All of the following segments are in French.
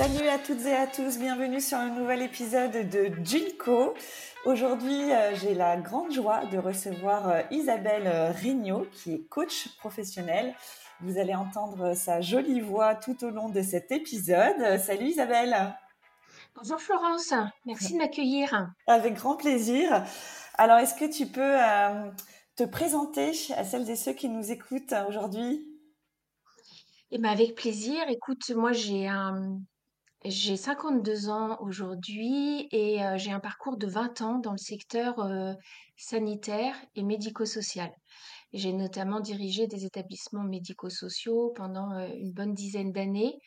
Salut à toutes et à tous, bienvenue sur un nouvel épisode de Junko. Aujourd'hui, euh, j'ai la grande joie de recevoir euh, Isabelle euh, Rignot, qui est coach professionnelle. Vous allez entendre sa jolie voix tout au long de cet épisode. Salut Isabelle. Bonjour Florence, merci de m'accueillir. Avec grand plaisir. Alors, est-ce que tu peux te présenter à celles et ceux qui nous écoutent aujourd'hui? Eh bien, avec plaisir. Écoute, moi, j'ai un, j'ai 52 ans aujourd'hui et euh, j'ai un parcours de 20 ans dans le secteur euh, sanitaire et médico-social. J'ai notamment dirigé des établissements médico-sociaux pendant euh, une bonne dizaine d'années.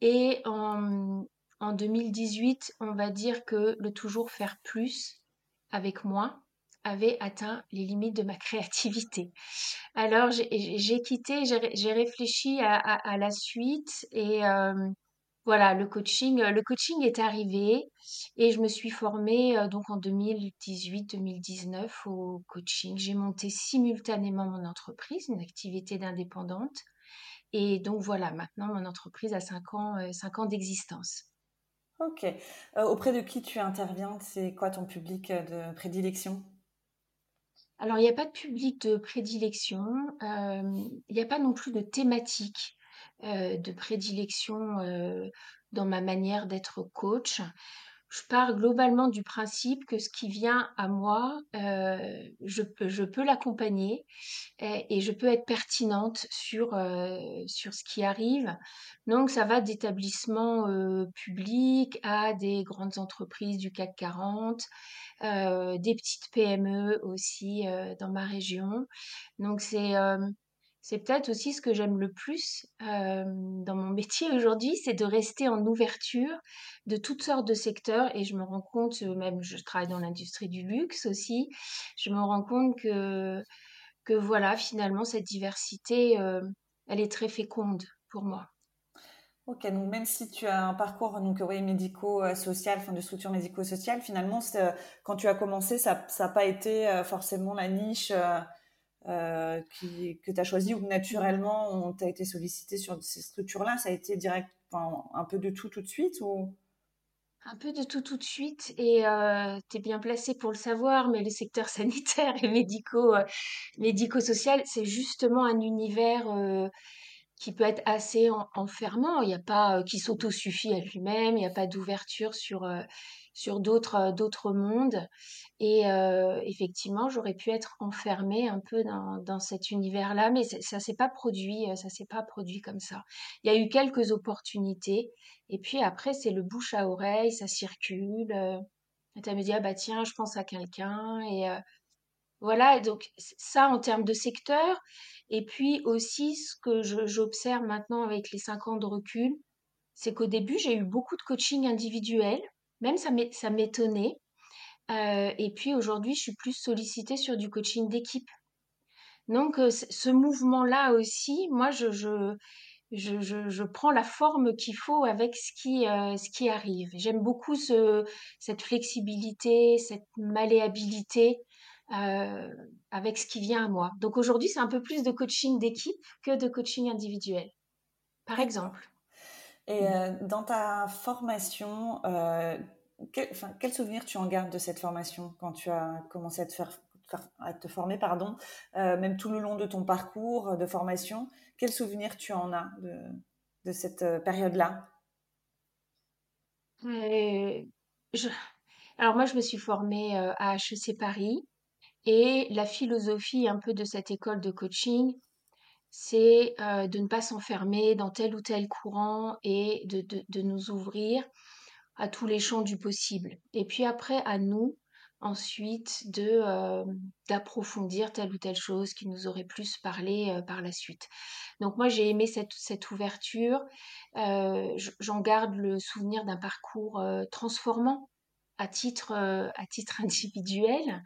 Et en, en 2018, on va dire que le toujours faire plus avec moi avait atteint les limites de ma créativité. Alors j'ai quitté, j'ai réfléchi à, à, la suite et voilà, le coaching, le coaching est arrivé et je me suis formée donc en 2018-2019 au coaching. J'ai monté simultanément mon entreprise, une activité d'indépendante. Et donc voilà, maintenant mon entreprise a 5 ans, euh, ans d'existence. Ok. auprès de qui tu interviens? C'est quoi ton public de prédilection? Alors, il n'y a pas de public de prédilection, il n'y a pas non plus de thématique. Euh, de prédilection euh, dans ma manière d'être coach. Je pars globalement du principe que ce qui vient à moi, euh, je, peux l'accompagner et, je peux être pertinente sur, sur ce qui arrive. Donc ça va d'établissements publics à des grandes entreprises du CAC 40, des petites PME aussi dans ma région. Donc c'est c'est peut-être aussi ce que j'aime le plus dans mon métier aujourd'hui, c'est de rester en ouverture de toutes sortes de secteurs et je me rends compte, même je travaille dans l'industrie du luxe aussi, je me rends compte que, que voilà, finalement, cette diversité, elle est très féconde pour moi. Ok, donc même si tu as un parcours donc, médico-social, enfin de structure médico-sociale, finalement, quand tu as commencé, ça n'a pas été forcément la niche euh, qui, que tu as choisi ou naturellement on t'a été sollicité sur ces structures-là Ça a été direct, un peu de tout tout de suite ou? Un peu de tout tout de suite et euh, tu es bien placé pour le savoir, mais le secteur sanitaire et médico, euh, médico-social, c'est justement un univers euh, qui peut être assez enfermant. Il n'y a pas qui s'autosuffit à lui-même, il n'y a pas d'ouverture sur sur d'autres d'autres mondes. Et effectivement, j'aurais pu être enfermée un peu dans, dans cet univers-là, mais ça s'est pas produit, ça s'est pas produit comme ça. Il y a eu quelques opportunités, et puis après c'est le bouche à oreille, ça circule. et tu me dit ah bah tiens, je pense à quelqu'un et voilà. Donc ça en termes de secteur, et puis aussi ce que j'observe maintenant avec les cinq ans de recul, c'est qu'au début j'ai eu beaucoup de coaching individuel même ça m'étonnait. Euh, et puis aujourd'hui, je suis plus sollicitée sur du coaching d'équipe. Donc ce mouvement-là aussi, moi, je, je, je, je, prends la forme qu'il faut avec ce qui, euh, ce qui arrive. J'aime beaucoup ce, cette flexibilité, cette malléabilité avec ce qui vient à moi. Donc aujourd'hui, c'est un peu plus de coaching d'équipe que de coaching individuel, par exemple. Et euh, dans ta formation, euh, quel, quel, souvenir tu en gardes de cette formation quand tu as commencé à te, faire, à te former, pardon, euh, même tout le long de ton parcours de formation Quel souvenir tu en as de, de cette période-là? Je... Alors moi, je me suis formée à HEC Paris et la philosophie un peu de cette école de coaching, c'est de ne pas s'enfermer dans tel ou tel courant et de, de, nous ouvrir à tous les champs du possible. Et puis après, à nous, ensuite, de d'approfondir telle ou telle chose qui nous aurait plus parlé par la suite. Donc moi, j'ai aimé cette, cette ouverture. J'en garde le souvenir d'un parcours transformant à titre, à titre individuel.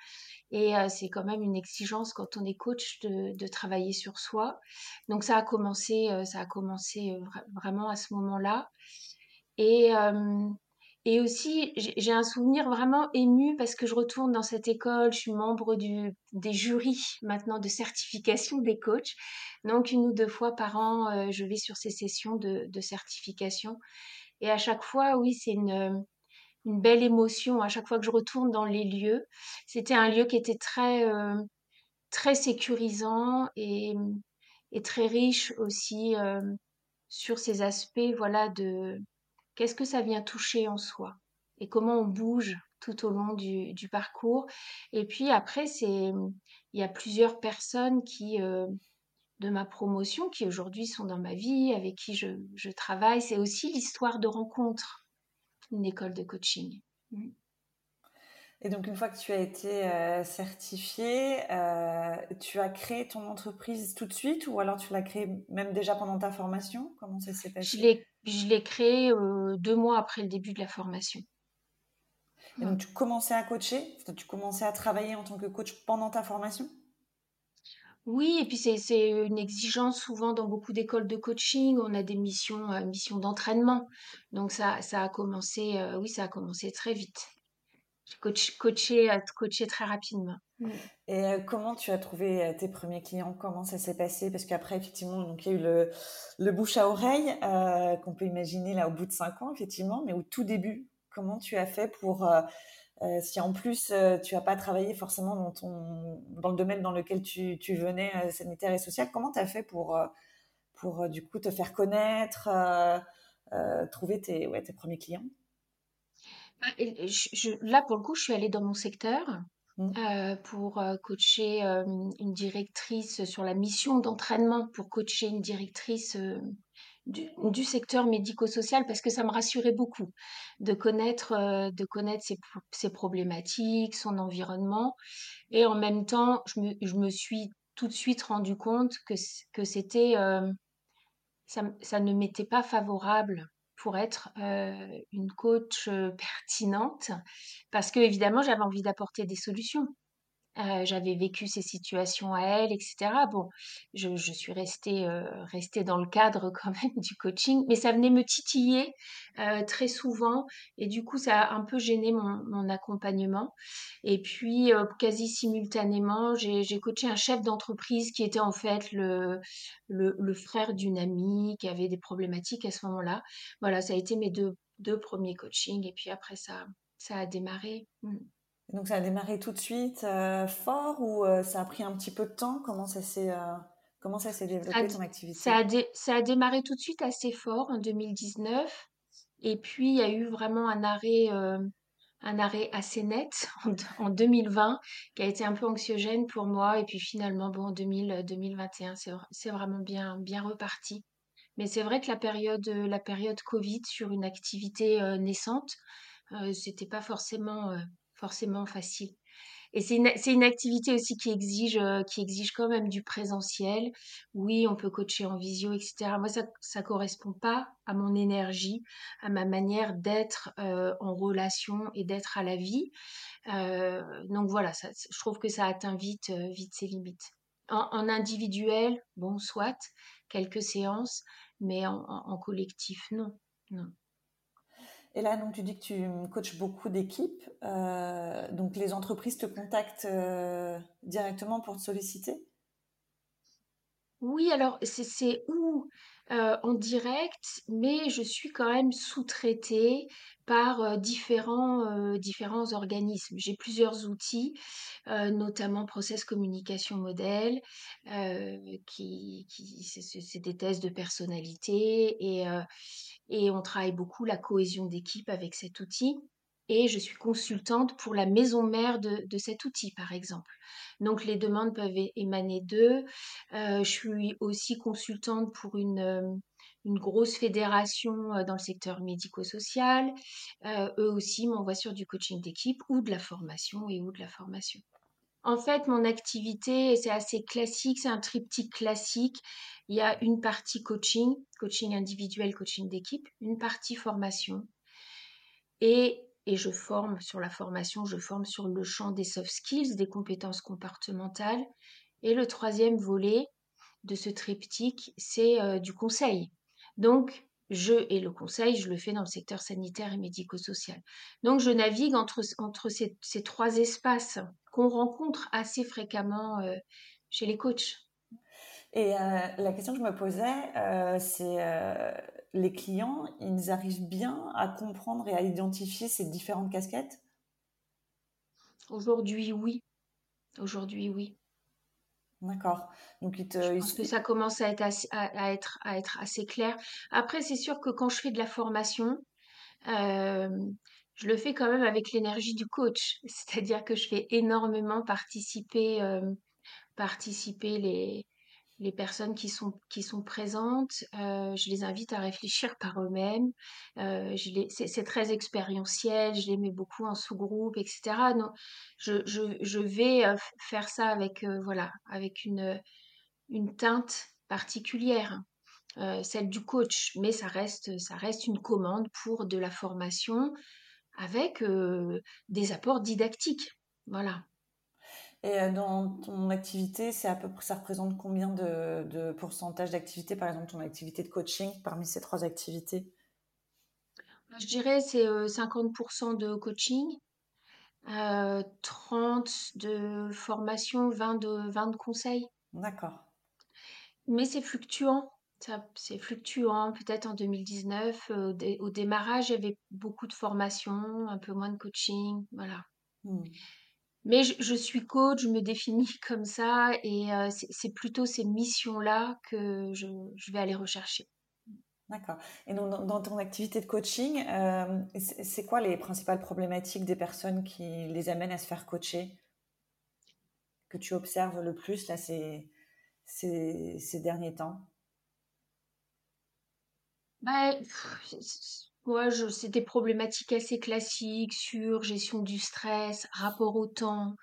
Et c'est quand même une exigence quand on est coach de, de travailler sur soi. Donc ça a commencé, ça a commencé vraiment à ce moment-là. Et, et aussi, j'ai un souvenir vraiment ému parce que je retourne dans cette école, je suis membre du, des jurys maintenant de certification des coachs. Donc une ou deux fois par an, je vais sur ces sessions de, de certification. Et à chaque fois, oui, c'est une, une belle émotion à chaque fois que je retourne dans les lieux. C'était un lieu qui était très, euh, très sécurisant et, et, très riche aussi euh, sur ces aspects, voilà, de qu'est-ce que ça vient toucher en soi et comment on bouge tout au long du, parcours. Et puis après, c'est, il y a plusieurs personnes qui, euh, de ma promotion, qui aujourd'hui sont dans ma vie, avec qui je, je travaille. C'est aussi l'histoire de rencontres une école de coaching. Mm. Et donc, une fois que tu as été euh, certifiée, euh, tu as créé ton entreprise tout de suite ou alors tu l'as créée même déjà pendant ta formation? Comment ça s'est passé? Je l'ai créée euh, deux mois après le début de la formation. Et donc, tu commençais à coacher? Tu commençais à travailler en tant que coach pendant ta formation? Oui, et puis c'est une exigence souvent dans beaucoup d'écoles de coaching. On a des missions, euh, missions d'entraînement. Donc ça, a commencé, euh, oui, ça a commencé très vite. J'ai euh, coaché très rapidement. Mm. Et comment tu as trouvé tes premiers clients? Comment ça s'est passé? Parce qu'après, effectivement, donc il y a eu le, le bouche à oreille qu'on peut imaginer là au bout de cinq ans, effectivement, mais au tout début, comment tu as fait pour euh, si en plus euh, tu n'as pas travaillé forcément dans, ton, dans le domaine dans lequel tu, tu venais, euh, sanitaire et social, comment tu as fait pour, pour du coup te faire connaître, trouver tes, ouais, tes premiers clients? Bah, je, Là, pour le coup, je suis allée dans mon secteur. Mmh. pour coacher une directrice sur la mission d'entraînement, pour coacher une directrice du, secteur médico-social parce que ça me rassurait beaucoup de connaître, euh, de connaître ses, problématiques, son environnement. Et en même temps, je me, je me suis tout de suite rendu compte que, que c'était, euh, ça, ne m'était pas favorable pour être euh, une coach pertinente parce que évidemment j'avais envie d'apporter des solutions euh, j'avais vécu ces situations à elle, etc. Bon, je, je suis restée, euh, restée dans le cadre quand même du coaching, mais ça venait me titiller euh, très souvent et du coup ça a un peu gêné mon, mon accompagnement. Et puis quasi simultanément, j'ai coaché un chef d'entreprise qui était en fait le, le, le frère d'une amie qui avait des problématiques à ce moment-là. Voilà, ça a été mes deux, deux premiers coachings et puis après ça, ça a démarré. Mmh. Donc ça a démarré tout de suite euh, fort ou euh, ça a pris un petit peu de temps? Comment ça s'est euh, comment ça s'est développé ton activité? ça a, ça a démarré tout de suite assez fort en 2019 et puis il y a eu vraiment un arrêt un arrêt assez net en, 2020 qui a été un peu anxiogène pour moi. Et puis finalement bon en 2021 c'est vraiment bien bien reparti. Mais c'est vrai que la période la période Covid sur une activité naissante c'était pas forcément forcément facile. Et c'est une, une, activité aussi qui exige, euh, qui exige quand même du présentiel. Oui, on peut coacher en visio, etc. Moi, ça ne correspond pas à mon énergie, à ma manière d'être euh, en relation et d'être à la vie. Euh, donc voilà, ça, je trouve que ça atteint vite, vite ses limites. En, individuel, bon, soit, quelques séances, mais en, en collectif, non. non. Et là, donc, tu dis que tu coaches beaucoup d'équipes. Euh, donc, les entreprises te contactent euh, directement pour te solliciter? Oui, alors, c'est où? Euh, en direct, mais je suis quand même sous-traitée par différents, différents organismes. J'ai plusieurs outils, notamment Process Communication Model, qui, qui c'est des tests de personnalité et et on travaille beaucoup la cohésion d'équipe avec cet outil. Et je suis consultante pour la maison mère de, cet outil, par exemple. Donc les demandes peuvent émaner d'eux. Euh, je suis aussi consultante pour une, euh, une grosse fédération euh, dans le secteur médico-social. eux aussi m'envoient sur du coaching d'équipe ou de la formation et ou de la formation. En fait, mon activité, c'est assez classique, c'est un triptyque classique. Il y a une partie coaching, coaching individuel, coaching d'équipe, une partie formation et et je forme sur la formation, je forme sur le champ des soft skills, des compétences comportementales. Et le troisième volet de ce triptyque, c'est euh, du conseil. Donc, je et le conseil, je le fais dans le secteur sanitaire et médico-social. Donc, je navigue entre, ces, trois espaces qu'on rencontre assez fréquemment euh, chez les coachs. Et euh, la question que je me posais, c'est les clients, ils arrivent bien à comprendre et à identifier ces différentes casquettes? Aujourd'hui, oui. Aujourd'hui, oui. D'accord. Donc, il te, je pense que ça commence à être, assez, à, être, à être assez clair. Après, c'est sûr que quand je fais de la formation, euh, je le fais quand même avec l'énergie du coach. C'est-à-dire que je fais énormément participer, euh, participer les, les personnes qui sont, qui sont présentes, euh, je les invite à réfléchir par eux-mêmes. Euh, c'est très expérientiel, je les mets beaucoup en sous-groupe, etc. Non, je, je, vais euh, faire ça avec, voilà, avec une, une teinte particulière, celle du coach, mais ça reste, ça reste une commande pour de la formation avec des apports didactiques. Voilà. Et euh, dans ton activité, c'est à peu près, ça représente combien de, pourcentage d'activité, par exemple, ton activité de coaching parmi ces trois activités? Bah, Je dirais c'est 50% euh, de coaching, 30 euh, de formation, 20 de, 20 de conseils. D'accord. Mais c'est fluctuant. C'est fluctuant. Peut-être en 2019, au, démarrage, il y avait beaucoup de formation, un peu moins de coaching. Voilà. Hmm. Mais je, suis coach, je me définis comme ça et euh, c'est plutôt ces missions-là que je, vais aller rechercher. D'accord. Et donc, dans, ton activité de coaching, euh, c'est quoi les principales problématiques des personnes qui les amènent à se faire coacher? Que tu observes le plus là ces, ces, derniers temps? Bah, Ouais, je, c'est des problématiques assez classiques sur gestion du stress, rapport au temps,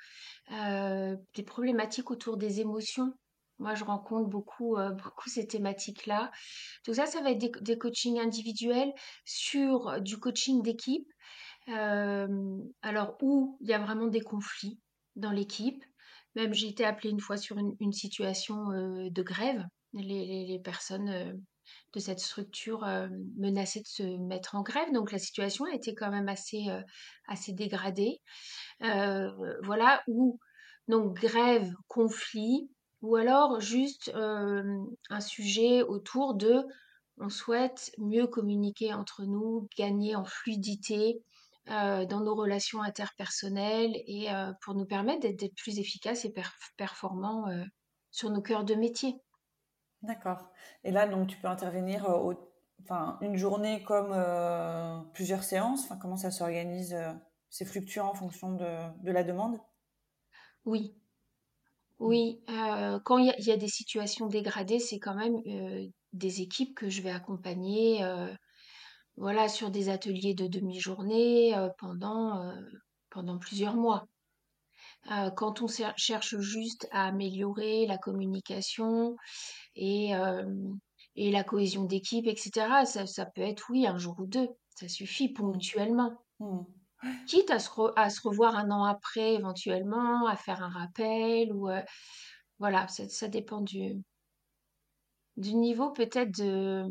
euh, des problématiques autour des émotions. Moi, je rencontre beaucoup, euh, beaucoup ces thématiques-là. Tout ça, ça va être des, coachings individuels sur du coaching d'équipe. Euh, alors, où il y a vraiment des conflits dans l'équipe. Même, j'ai été appelée une fois sur une, situation de grève. Les personnes de cette structure euh, menaçait de se mettre en grève. Donc la situation a été quand même assez, euh, assez dégradée. Euh, voilà, ou donc grève, conflit, ou alors juste un sujet autour de on souhaite mieux communiquer entre nous, gagner en fluidité dans nos relations interpersonnelles et pour nous permettre d'être plus efficaces et performants sur nos cœurs de métier. D'accord. Et là, donc, tu peux intervenir euh, enfin, une journée comme euh, plusieurs séances? Enfin, comment ça s'organise euh, C'est fluctuant en fonction de, la demande? Oui. Oui. quand il y, a des situations dégradées, c'est quand même des équipes que je vais accompagner voilà, sur des ateliers de demi-journée pendant, pendant plusieurs mois. Quand on cherche juste à améliorer la communication, et, et la cohésion d'équipe, etc. Ça, ça, peut être, oui, un jour ou deux. Ça suffit ponctuellement. Mmh. Quitte à se, à se, revoir un an après, éventuellement, à faire un rappel, ou voilà, ça, ça, dépend du, du niveau peut-être de,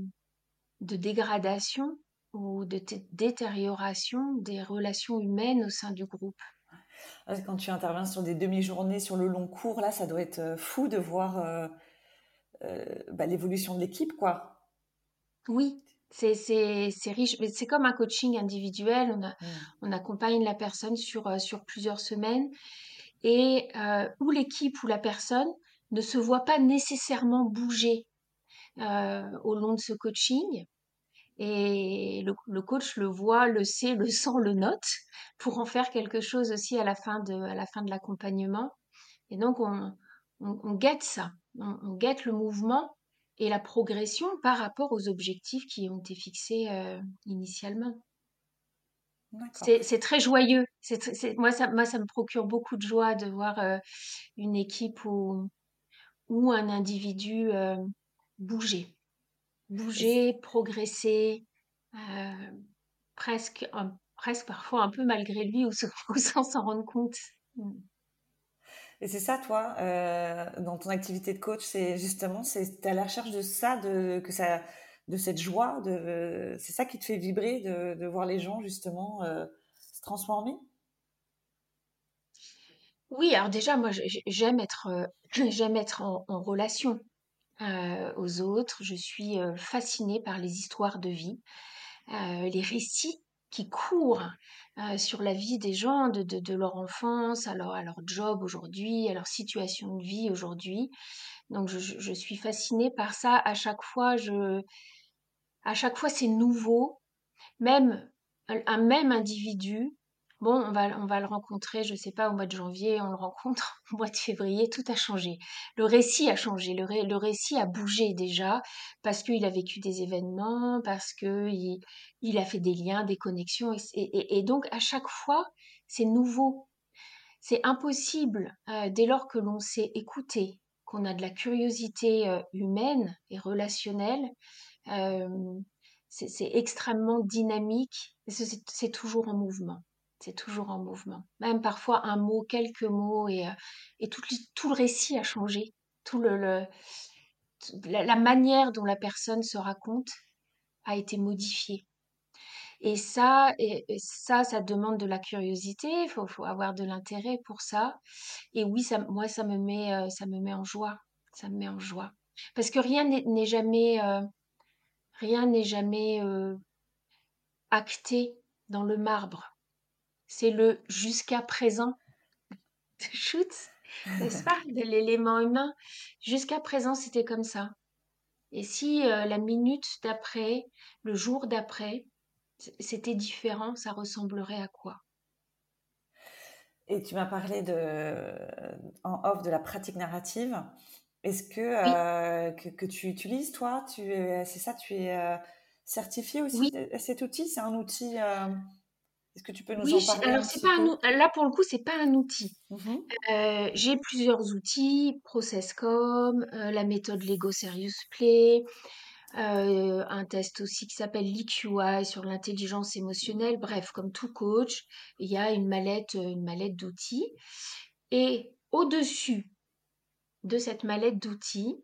de dégradation ou de détérioration des relations humaines au sein du groupe. Quand tu interviens sur des demi-journées, sur le long cours, là, ça doit être fou de voir euh, bah, l'évolution de l'équipe, quoi. Oui, c'est, c'est, riche, mais c'est comme un coaching individuel. On, a, mmh. on accompagne la personne sur, euh, sur plusieurs semaines et euh, où l'équipe ou la personne ne se voit pas nécessairement bouger au long de ce coaching. Et le, le, coach le voit, le sait, le sent, le note pour en faire quelque chose aussi à la fin de, à la fin de l'accompagnement. Et donc, on, on, guette ça, on, guette le mouvement et la progression par rapport aux objectifs qui ont été fixés euh, initialement. C'est très joyeux. moi, ça, moi, ça me procure beaucoup de joie de voir euh, une équipe ou, ou un individu euh, bouger. Bouger, progresser, presque presque parfois un peu malgré lui ou, sans s'en rendre compte. Mmh. Et c'est ça, toi, euh, dans ton activité de coach, c'est justement, c'est à la recherche de ça, de que ça, de cette joie, de, c'est ça qui te fait vibrer, de, voir les gens justement euh, se transformer? Oui, alors déjà, moi, j'aime être, euh, j'aime être en, relation aux autres. Je suis fascinée par les histoires de vie, les récits qui courent sur la vie des gens, de, de, leur enfance, à leur, à leur job aujourd'hui, à leur situation de vie aujourd'hui. Donc je, je, suis fascinée par ça. À chaque fois, je, à chaque fois c'est nouveau. Même un même individu Bon, on va, on va le rencontrer, je ne sais pas, au mois de janvier, on le rencontre au mois de février, tout a changé. Le récit a changé, le, le récit a bougé déjà, parce qu'il a vécu des événements, parce qu'il il a fait des liens, des connexions, et, et, donc à chaque fois, c'est nouveau. C'est impossible, euh, dès lors que l'on sait écouter, qu'on a de la curiosité euh, humaine et relationnelle, euh, c'est extrêmement dynamique, c'est toujours en mouvement c'est toujours en mouvement. Même parfois un mot, quelques mots, et, euh, et tout, tout, le récit a changé. Tout le, la, manière dont la personne se raconte a été modifiée. Et ça, et, ça, ça demande de la curiosité. Il faut, faut, avoir de l'intérêt pour ça. Et oui, ça, moi, ça me met, euh, ça me met en joie. Ça me met en joie. Parce que rien n'est jamais, euh, rien n'est jamais acté dans le marbre c'est le jusqu'à présent de Schutz, n'est-ce pas, de l'élément humain. Jusqu'à présent, c'était comme ça. Et si euh, la minute d'après, le jour d'après, c'était différent, ça ressemblerait à quoi? Et tu m'as parlé de, en off de la pratique narrative. Est-ce que, euh, que, tu utilises, toi? Tu C'est ça, tu es euh, certifié aussi Cet outil, c'est un outil est-ce que tu peux nous en parler alors c'est pas un, là pour le coup c'est pas un outil. Mmh euh, j'ai plusieurs outils, Processcom, euh, la méthode Lego Serious Play, euh, un test aussi qui s'appelle l'EQI sur l'intelligence émotionnelle. Bref, comme tout coach, il y a une mallette, une mallette d'outils. Et au-dessus de cette mallette d'outils,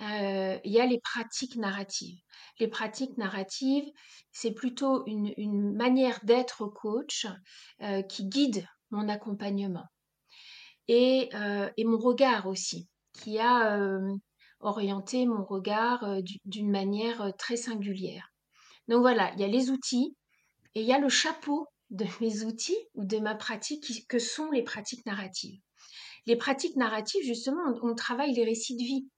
il y a les pratiques narratives. Les pratiques narratives, c'est plutôt une, manière d'être coach qui guide mon accompagnement. Et, mon regard aussi, qui a orienté mon regard d'une manière très singulière. Donc voilà, il y a les outils et il y a le chapeau de mes outils ou de ma pratique que sont les pratiques narratives. Les pratiques narratives, justement, on travaille les récits de vie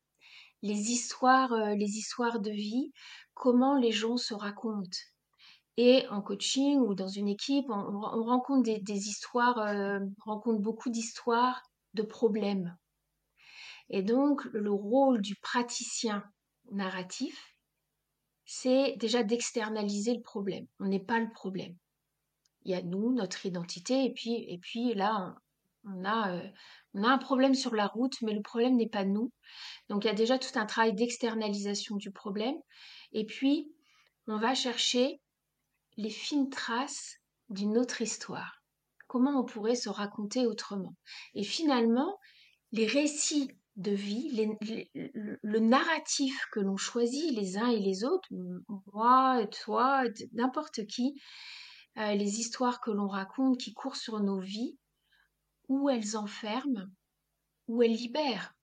les histoires, euh, les histoires de vie, comment les gens se racontent. Et en coaching ou dans une équipe, on, rencontre des, histoires, euh, on rencontre beaucoup d'histoires de problèmes. Et donc, le rôle du praticien narratif, c'est déjà d'externaliser le problème. On n'est pas le problème. Il y a nous, notre identité, et puis, et puis là, on a, euh, on a un problème sur la route, mais le problème n'est pas nous. Donc il y a déjà tout un travail d'externalisation du problème. Et puis, on va chercher les fines traces d'une autre histoire. Comment on pourrait se raconter autrement? Et finalement, les récits de vie, le narratif que l'on choisit les uns et les autres, moi, toi, n'importe qui, euh, les histoires que l'on raconte qui courent sur nos vies, où elles enferment, où elles libèrent.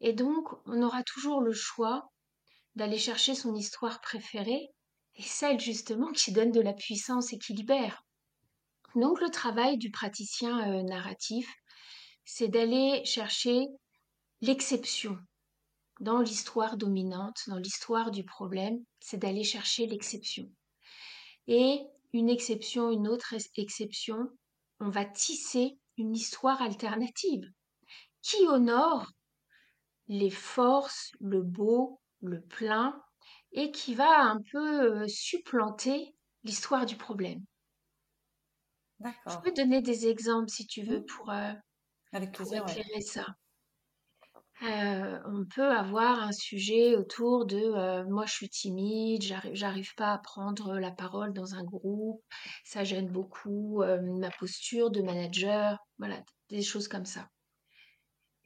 Et donc, on aura toujours le choix d'aller chercher son histoire préférée et celle justement qui donne de la puissance et qui libère. Donc le travail du praticien euh, narratif, c'est d'aller chercher l'exception dans l'histoire dominante, dans l'histoire du problème, c'est d'aller chercher l'exception. Et une exception, une autre exception, on va tisser une histoire alternative qui honore les forces, le beau, le plein, et qui va un peu euh, supplanter l'histoire du problème? Je peux donner des exemples si tu veux pour, euh, éclairer ça. On peut avoir un sujet autour de moi je suis timide, j'arrive, pas à prendre la parole dans un groupe, ça gêne beaucoup ma posture de manager, voilà, des choses comme ça.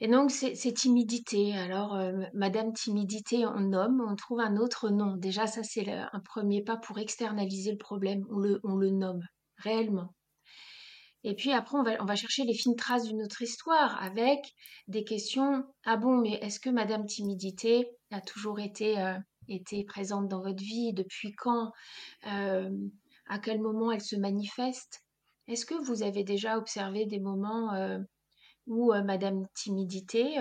Et donc, c'est timidité. Alors, Madame Timidité en homme, on trouve un autre nom. Déjà, ça, c'est un premier pas pour externaliser le problème. On on le nomme réellement. Et puis après, on va, chercher les fines traces d'une autre histoire avec des questions. Ah bon, mais est-ce que Madame Timidité a toujours été, euh, été présente dans votre vie? Depuis quand? Euh, À quel moment elle se manifeste? Est-ce que vous avez déjà observé des moments où Madame Timidité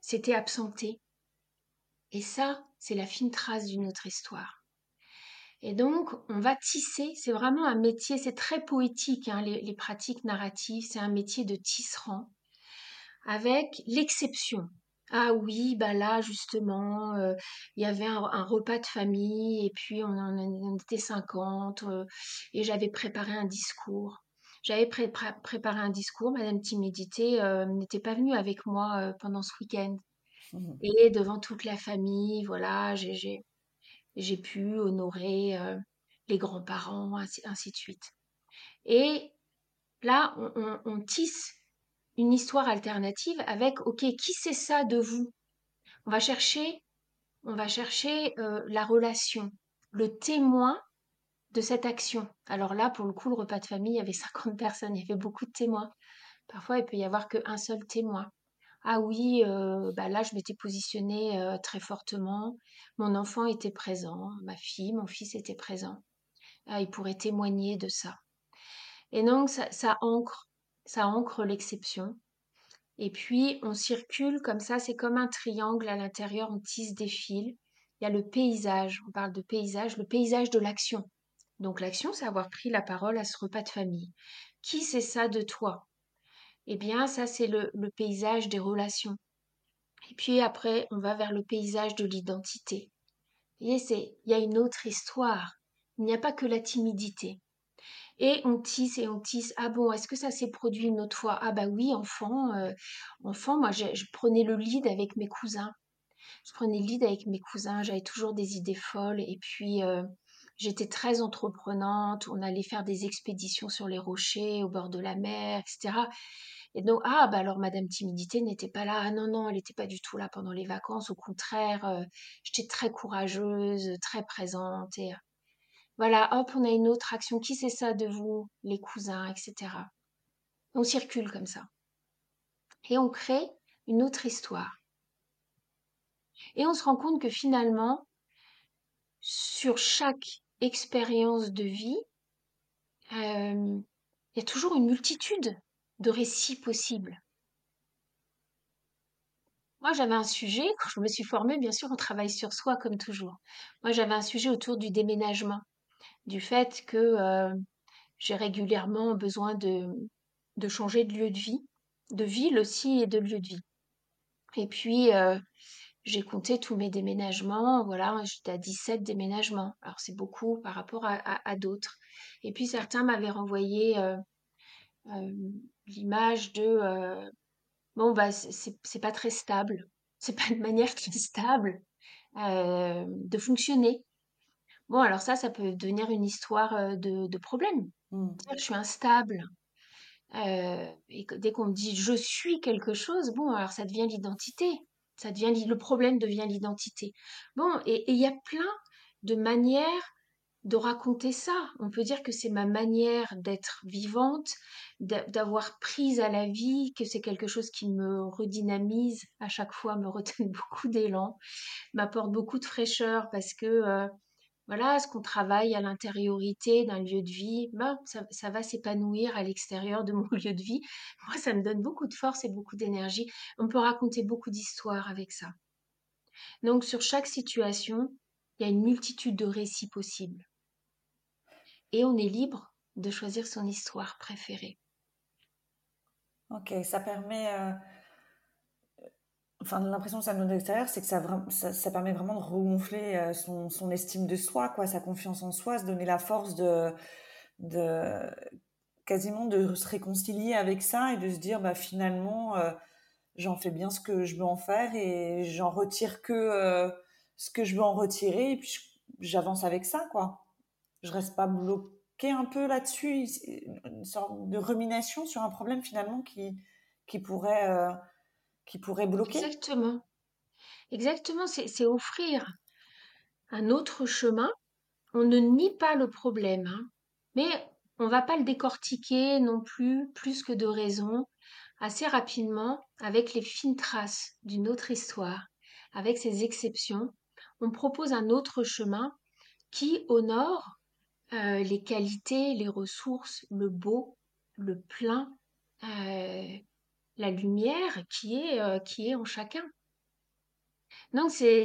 s'était absentée? Et ça, c'est la fine trace d'une autre histoire. Et donc, on va tisser, c'est vraiment un métier, c'est très poétique, hein, les, pratiques narratives, c'est un métier de tisserand, avec l'exception. Ah oui, bah là, justement, il y avait un, repas de famille, et puis on, en était 50, et j'avais préparé un discours. J'avais préparé un discours, Madame Timidité euh, n'était pas venue avec moi euh, pendant ce week-end. Mmh. Et devant toute la famille, voilà, j'ai pu honorer les grands-parents, ainsi, de suite. Et là, on, tisse une histoire alternative avec, ok, qui c'est ça de vous? On va chercher, on va chercher la relation, le témoin de cette action. Alors là, pour le coup, le repas de famille, il y avait 50 personnes, il y avait beaucoup de témoins. Parfois, il peut y avoir qu'un seul témoin. Ah oui, bah là, je m'étais positionnée très fortement. Mon enfant était présent, ma fille, mon fils était présent. Ah, il pourrait témoigner de ça. Et donc, ça, ça ancre, ça ancre l'exception. Et puis, on circule comme ça, c'est comme un triangle à l'intérieur, on tisse des fils. Il y a le paysage, on parle de paysage, le paysage de l'action. Donc l'action, c'est avoir pris la parole à ce repas de famille. Qui c'est ça de toi? Eh bien, ça, c'est le, paysage des relations. Et puis après, on va vers le paysage de l'identité. Vous voyez, il y a une autre histoire. Il n'y a pas que la timidité. Et on tisse et on tisse. Ah bon, est-ce que ça s'est produit une autre fois? Ah bah oui, enfant, euh, enfant, moi je, prenais le lead avec mes cousins. Je prenais le lead avec mes cousins, j'avais toujours des idées folles. Et puis, euh, J'étais très entreprenante, on allait faire des expéditions sur les rochers, au bord de la mer, etc. Et donc, ah, bah alors Madame Timidité n'était pas là. Ah non, non, elle n'était pas du tout là pendant les vacances. Au contraire, euh, j'étais très courageuse, très présente. Et euh, voilà, hop, on a une autre action. Qui c'est ça de vous? Les cousins, etc. On circule comme ça. Et on crée une autre histoire. Et on se rend compte que finalement, sur chaque expérience de vie, euh, il y a toujours une multitude de récits possibles. Moi, j'avais un sujet, quand je me suis formée, bien sûr, on travaille sur soi comme toujours. Moi, j'avais un sujet autour du déménagement, du fait que euh, j'ai régulièrement besoin de, changer de lieu de vie, de ville aussi et de lieu de vie. Et puis, euh, j'ai compté tous mes déménagements, voilà, j'étais à 17 déménagements. Alors c'est beaucoup par rapport à, d'autres. Et puis certains m'avaient renvoyé euh, euh, l'image de euh, bon bah c'est pas très stable, c'est pas de manière très stable de fonctionner. Bon alors ça, ça peut devenir une histoire de, problème. Mmh. Je suis instable. et dès qu'on me dit je suis quelque chose, bon alors ça devient l'identité. Ça devient le problème devient l'identité. Bon, et il y a plein de manières de raconter ça. On peut dire que c'est ma manière d'être vivante, d'avoir prise à la vie, que c'est quelque chose qui me redynamise à chaque fois, me redonne beaucoup d'élan, m'apporte beaucoup de fraîcheur parce que euh, voilà, ce qu'on travaille à l'intériorité d'un lieu de vie, ben, ça, va s'épanouir à l'extérieur de mon lieu de vie. Moi, ça me donne beaucoup de force et beaucoup d'énergie. On peut raconter beaucoup d'histoires avec ça. Donc, sur chaque situation, il y a une multitude de récits possibles. Et on est libre de choisir son histoire préférée. Ok, ça permet euh, enfin l'impression que ça donne de l'extérieur, c'est que ça, permet vraiment de regonfler euh, son, estime de soi, quoi, sa confiance en soi, se donner la force de, quasiment de se réconcilier avec ça et de se dire bah finalement euh, j'en fais bien ce que je veux en faire et j'en retire que euh, ce que je veux en retirer et puis j'avance avec ça, quoi. Je reste pas bloqué un peu là-dessus, une sorte de rumination sur un problème finalement qui, pourrait, qui pourrait bloquer? Exactement. Exactement, c'est offrir un autre chemin. On ne nie pas le problème, hein, mais on va pas le décortiquer non plus, plus que de raison, assez rapidement, avec les fines traces d'une autre histoire, avec ses exceptions. On propose un autre chemin qui honore euh, les qualités, les ressources, le beau, le plein, euh, la lumière qui est, euh, qui est en chacun. Donc c'est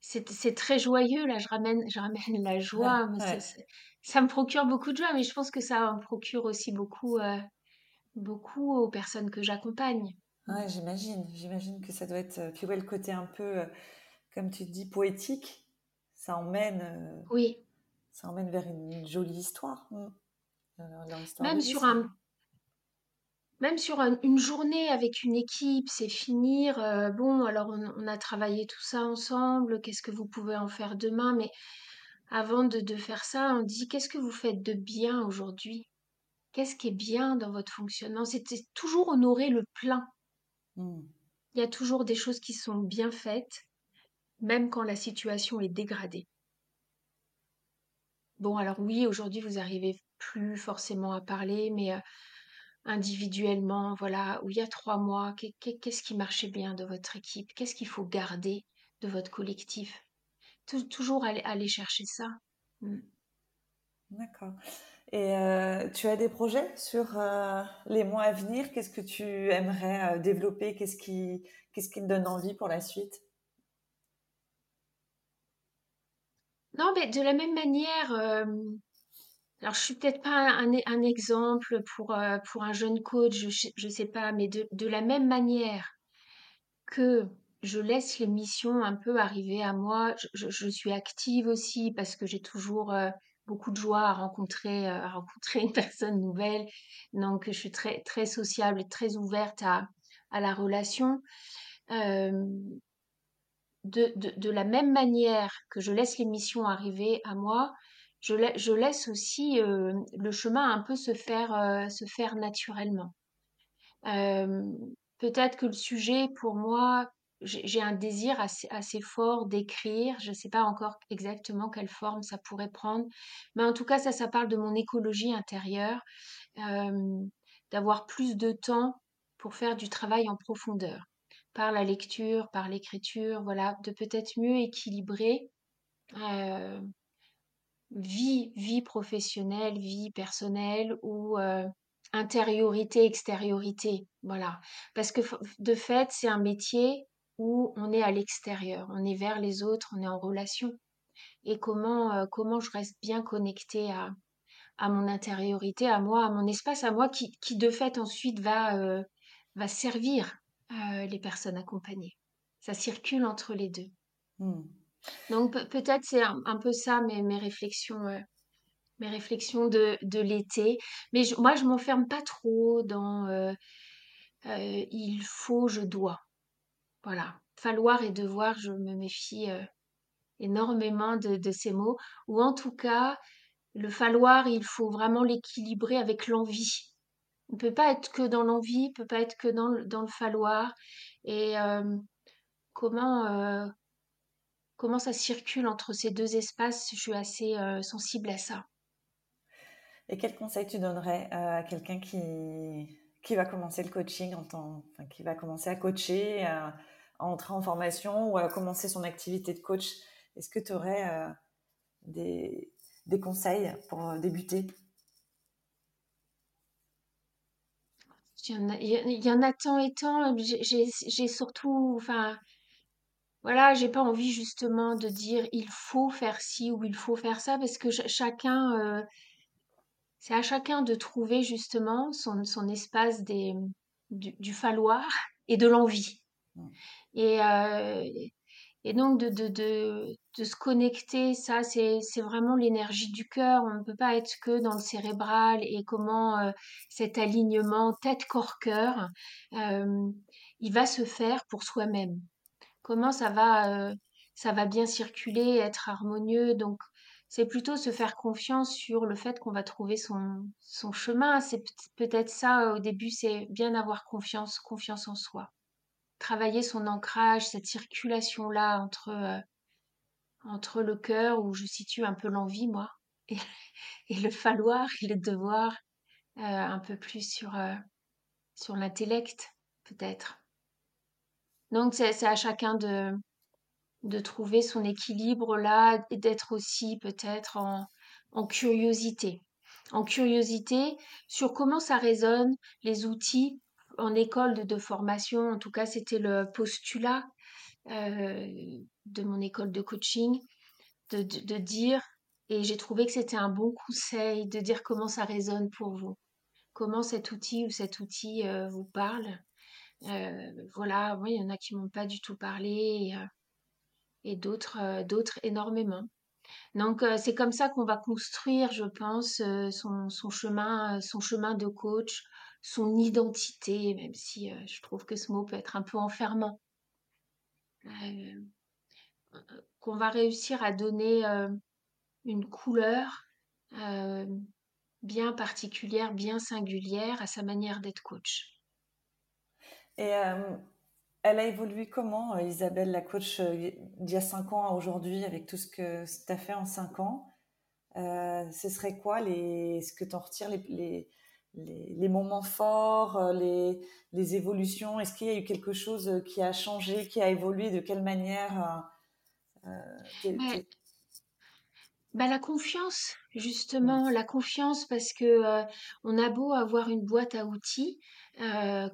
c'est très joyeux là. Je ramène je ramène la joie, ça me procure beaucoup de joie, mais je pense que ça me procure aussi beaucoup beaucoup aux personnes que j'accompagne. Ouais, j'imagine, j'imagine que ça doit être. Puis ouais, le côté un peu, comme tu dis, poétique, ça emmène. Oui. Ça emmène vers une jolie histoire. Mmh. Même sur un même sur une journée avec une équipe, c'est finir, euh, bon, alors on, a travaillé tout ça ensemble, qu'est-ce que vous pouvez en faire demain? Mais avant de, de faire ça, on dit qu'est-ce que vous faites de bien aujourd'hui? Qu'est-ce qui est bien dans votre fonctionnement? C'était toujours honorer le plein. Mmh. Il y a toujours des choses qui sont bien faites, même quand la situation est dégradée. Bon, alors oui, aujourd'hui, vous arrivez plus forcément à parler, mais euh, individuellement, voilà, où il y a trois mois, qu'est-ce qui marchait bien de votre équipe, qu'est-ce qu'il faut garder de votre collectif? Toujours aller, chercher ça. Mm. D'accord. Et euh, tu as des projets sur euh, les mois à venir? Qu'est-ce que tu aimerais euh, développer? Qu'est-ce qui, qu'est-ce qui te donne envie pour la suite? Non, mais de la même manière, alors, je suis peut-être pas un, exemple pour, euh, pour un jeune coach, je, ne sais pas, mais de, de la même manière que je laisse les missions un peu arriver à moi, je, je, suis active aussi parce que j'ai toujours euh, beaucoup de joie à rencontrer, euh, à rencontrer une personne nouvelle. Donc, je suis très, très sociable et très ouverte à, à la relation. de, de, de la même manière que je laisse les missions arriver à moi, je, laisse aussi euh, le chemin un peu se faire, euh, se faire naturellement. Euh, peut-être que le sujet, pour moi, j'ai un désir assez, fort d'écrire. Je ne sais pas encore exactement quelle forme ça pourrait prendre, mais en tout cas, ça, ça parle de mon écologie intérieure, d'avoir plus de temps pour faire du travail en profondeur, par la lecture, par l'écriture, voilà, de peut-être mieux équilibrer vie, vie professionnelle, vie personnelle ou euh, intériorité, extériorité. Voilà. Parce que de fait, c'est un métier où on est à l'extérieur, on est vers les autres, on est en relation. Et comment, euh, comment je reste bien connectée à, à mon intériorité, à moi, à mon espace, à moi, qui, qui de fait ensuite va, euh, va servir les personnes accompagnées. Ça circule entre les deux. Mmh. Donc peut-être c'est un, peu ça mes, mes réflexions, euh, mes réflexions de, de l'été. Mais moi, je m'enferme pas trop dans euh, euh, il faut, je dois. Voilà. Falloir et devoir, je me méfie énormément de, ces mots. Ou en tout cas, le falloir, il faut vraiment l'équilibrer avec l'envie. On ne peut pas être que dans l'envie, on peut pas être que dans dans le falloir. Et comment comment ça circule entre ces deux espaces, je suis assez euh, sensible à ça. Et quel conseil tu donnerais euh, à quelqu'un qui, qui va commencer le coaching, en temps, enfin, qui va commencer à coacher, à, entrer en formation ou à commencer son activité de coach? Est-ce que tu aurais euh, des, des, conseils pour débuter? Il y, en a, il y en a tant et tant. J'ai surtout, enfin, voilà, j'ai pas envie justement de dire il faut faire ci ou il faut faire ça parce que chacun, euh, c'est à chacun de trouver justement son, son espace des, du, falloir et de l'envie. Et, euh, Et donc de, de, de, de se connecter, ça c'est vraiment l'énergie du cœur. On ne peut pas être que dans le cérébral et comment euh, cet alignement tête corps cœur, euh, il va se faire pour soi-même. Comment ça va euh, ça va bien circuler, être harmonieux. Donc c'est plutôt se faire confiance sur le fait qu'on va trouver son chemin. C'est peut-être ça au début, c'est bien avoir confiance, confiance en soi travailler son ancrage, cette circulation-là entre, euh, entre le cœur où je situe un peu l'envie, moi, et, le falloir et le devoir, euh, un peu plus sur, sur l'intellect, peut-être. Donc, c'est à chacun de, trouver son équilibre là et d'être aussi peut-être en, en curiosité. En curiosité sur comment ça résonne, les outils en école de, formation, en tout cas, c'était le postulat euh, de mon école de coaching, de, dire, et j'ai trouvé que c'était un bon conseil de dire comment ça résonne pour vous, comment cet outil ou cet outil euh, vous parle. Euh, voilà, il y en a qui m'ont pas du tout parlé et, d'autres, d'autres énormément. Donc c'est comme ça qu'on va construire, je pense, son, chemin, son chemin de coach, son identité, même si euh, je trouve que ce mot peut être un peu enfermant. Euh, qu'on va réussir à donner euh, une couleur bien particulière, bien singulière à sa manière d'être coach. Et elle a évolué comment, Isabelle, la coach, d'il y a cinq ans à aujourd'hui, avec tout ce que tu as fait en cinq ans? Ce serait quoi les, ce que tu en retires les, les, moments forts, euh, les, les évolutions? Est-ce qu'il y a eu quelque chose euh, qui a changé, qui a évolué? De quelle manière euh, bah, la confiance, justement, la confiance parce que on a beau avoir une boîte à outils,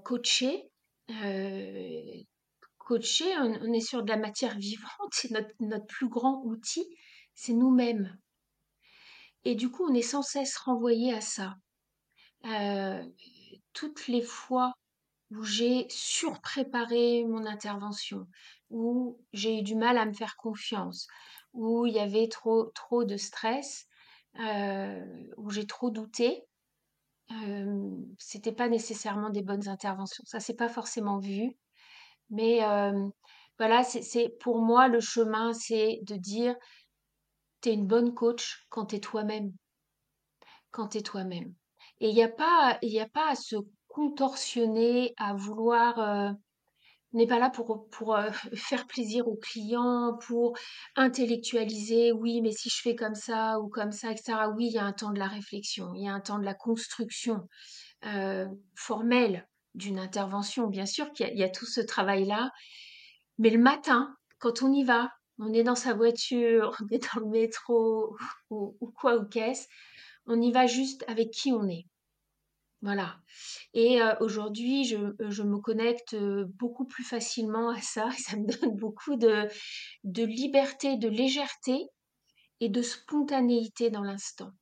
coacher, coacher, on, est sur de la matière vivante, c'est notre, notre plus grand outil, c'est nous-mêmes. Et du coup, on est sans cesse renvoyé à ça. Euh, toutes les fois où j'ai surpréparé mon intervention, où j'ai eu du mal à me faire confiance, où il y avait trop, trop de stress, euh, où j'ai trop douté, c'était pas nécessairement des bonnes interventions. Ça s'est pas forcément vu, mais voilà, c'est pour moi le chemin, c'est de dire tu es une bonne coach quand tu es toi-même. Quand tu es toi-même. Et il n'y a pas, il a pas à se contorsionner, à vouloir. N'est pas là pour, pour euh, faire plaisir aux clients, pour intellectualiser, oui, mais si je fais comme ça ou comme ça, etc. Oui, il y a un temps de la réflexion, il y a un temps de la construction euh, formelle d'une intervention, bien sûr qu'il y, a tout ce travail-là. Mais le matin, quand on y va, on est dans sa voiture, on est dans le métro ou, ou quoi ou qu'est-ce, on y va juste avec qui on est. Voilà. Et aujourd'hui, je, je, me connecte beaucoup plus facilement à ça. ça me donne beaucoup de, de liberté, de légèreté et de spontanéité dans l'instant.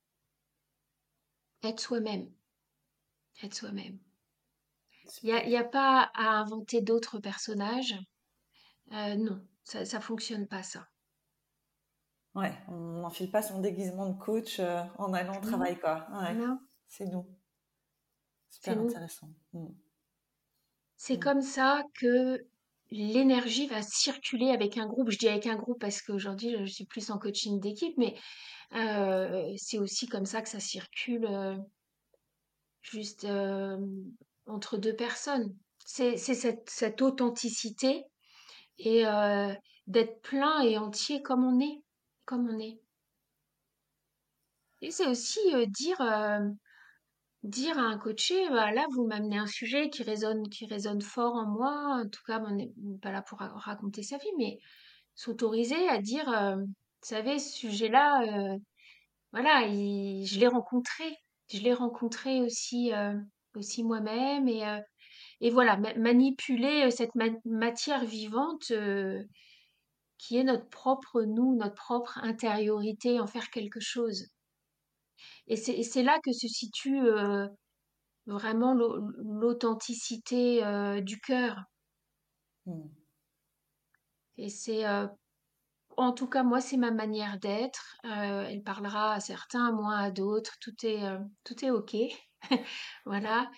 Être soi-même. Être soi-même. Il n'y a, a, pas à inventer d'autres personnages. non, ça ne fonctionne pas ça. Ouais, on n'enfile pas son déguisement de coach en allant au travail, quoi. c'est nous. C'est intéressant. Mmh. C'est mmh. comme ça que l'énergie va circuler avec un groupe. Je dis avec un groupe parce qu'aujourd'hui, je suis plus en coaching d'équipe, mais c'est aussi comme ça que ça circule juste entre deux personnes. C'est cette, cette, authenticité et d'être plein et entier comme on est. Comme on est. Et c'est aussi dire dire à un coaché, bah, là, vous m'amenez un sujet qui résonne, qui résonne fort en moi. En tout cas, on n'est pas là pour raconter sa vie, mais s'autoriser à dire, euh, vous savez, ce sujet-là, euh, voilà, je l'ai rencontré. Je l'ai rencontré aussi, euh, moi-même. Et voilà, manipuler cette matière vivante qui est notre propre nous, notre propre intériorité, en faire quelque chose. Et c'est là que se situe vraiment l'authenticité du cœur. Mmh. Et c'est, en tout cas, moi, c'est ma manière d'être. elle parlera à certains, moi à d'autres. Tout est, tout est OK. voilà.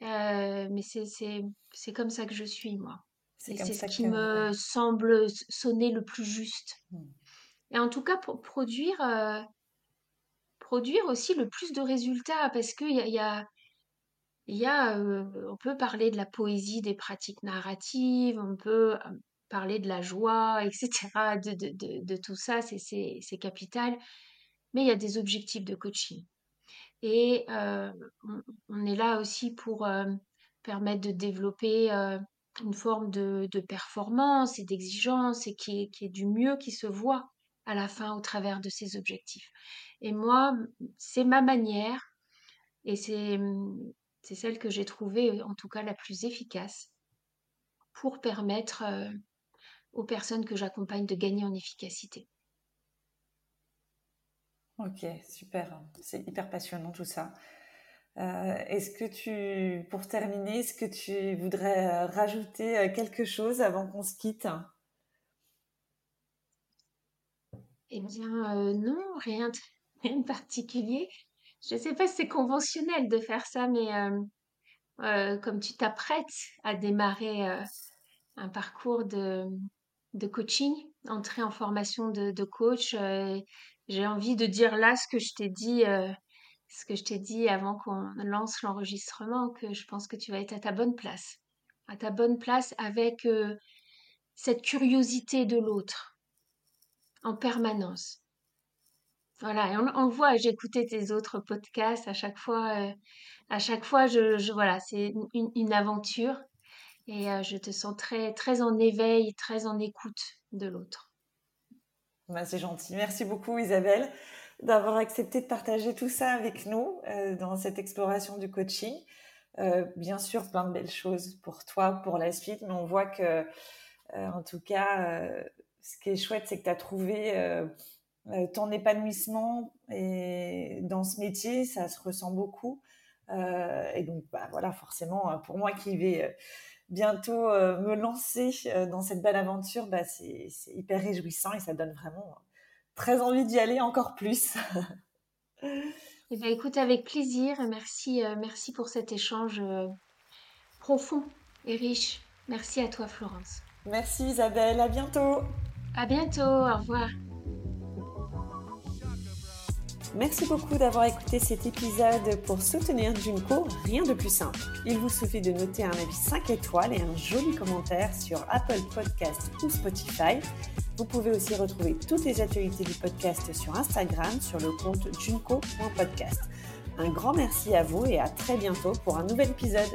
mais c'est, comme ça que je suis, moi. C'est c'est ce qui me semble sonner le plus juste. Mmh. Et en tout cas, pour produire, produire aussi le plus de résultats, parce qu'il y a, y a y a, on peut parler de la poésie des pratiques narratives, on peut parler de la joie, etc., de, tout ça, c'est capital. Mais il y a des objectifs de coaching. Et on, on, est là aussi pour permettre de développer une forme de, performance et d'exigence et qui est du mieux qui se voit à la fin au travers de ces objectifs. Et moi, c'est ma manière et c'est c'est celle que j'ai trouvée en tout cas la plus efficace pour permettre aux personnes que j'accompagne de gagner en efficacité. Ok, super. C'est hyper passionnant tout ça. Euh, est-ce que tu, pour terminer, est-ce que tu voudrais rajouter quelque chose avant qu'on se quitte? Eh bien, non, rien de, particulier. Je ne sais pas si c'est conventionnel de faire ça, mais comme tu t'apprêtes à démarrer un parcours de, coaching, entrer en formation de, de coach, j'ai envie de dire là ce que je t'ai dit ce que je t'ai dit avant qu'on lance l'enregistrement, que je pense que tu vas être à ta bonne place. À ta bonne place avec euh, cette curiosité de l'autre en permanence. Voilà, et on, le voit, écouté tes autres podcasts à chaque fois. Euh, à chaque fois, je, voilà, c'est une, aventure et euh, je te sens très, très en éveil, très en écoute de l'autre. Bah, c'est gentil. Merci beaucoup, Isabelle d'avoir accepté de partager tout ça avec nous euh, dans cette exploration du coaching. Bien sûr, plein de belles choses pour toi, pour la suite, mais on voit que, en tout cas, ce qui est chouette, c'est que tu as trouvé ton épanouissement et dans ce métier, ça se ressent beaucoup. et donc, bah, voilà, forcément, pour moi qui vais bientôt me lancer dans cette belle aventure, bah, c'est hyper réjouissant et ça donne vraiment très envie d'y aller encore plus. eh bien, écoute, avec plaisir. Merci, euh, merci pour cet échange euh, profond et riche. Merci à toi, Florence. Merci, Isabelle. À bientôt. À bientôt. Au revoir. Merci beaucoup d'avoir écouté cet épisode. Pour soutenir Junko, rien de plus simple. Il vous suffit de noter un avis 5 étoiles et un joli commentaire sur Apple Podcast ou Spotify. Vous pouvez aussi retrouver toutes les actualités du podcast sur Instagram sur le compte junko.podcast. Un grand merci à vous et à très bientôt pour un nouvel épisode.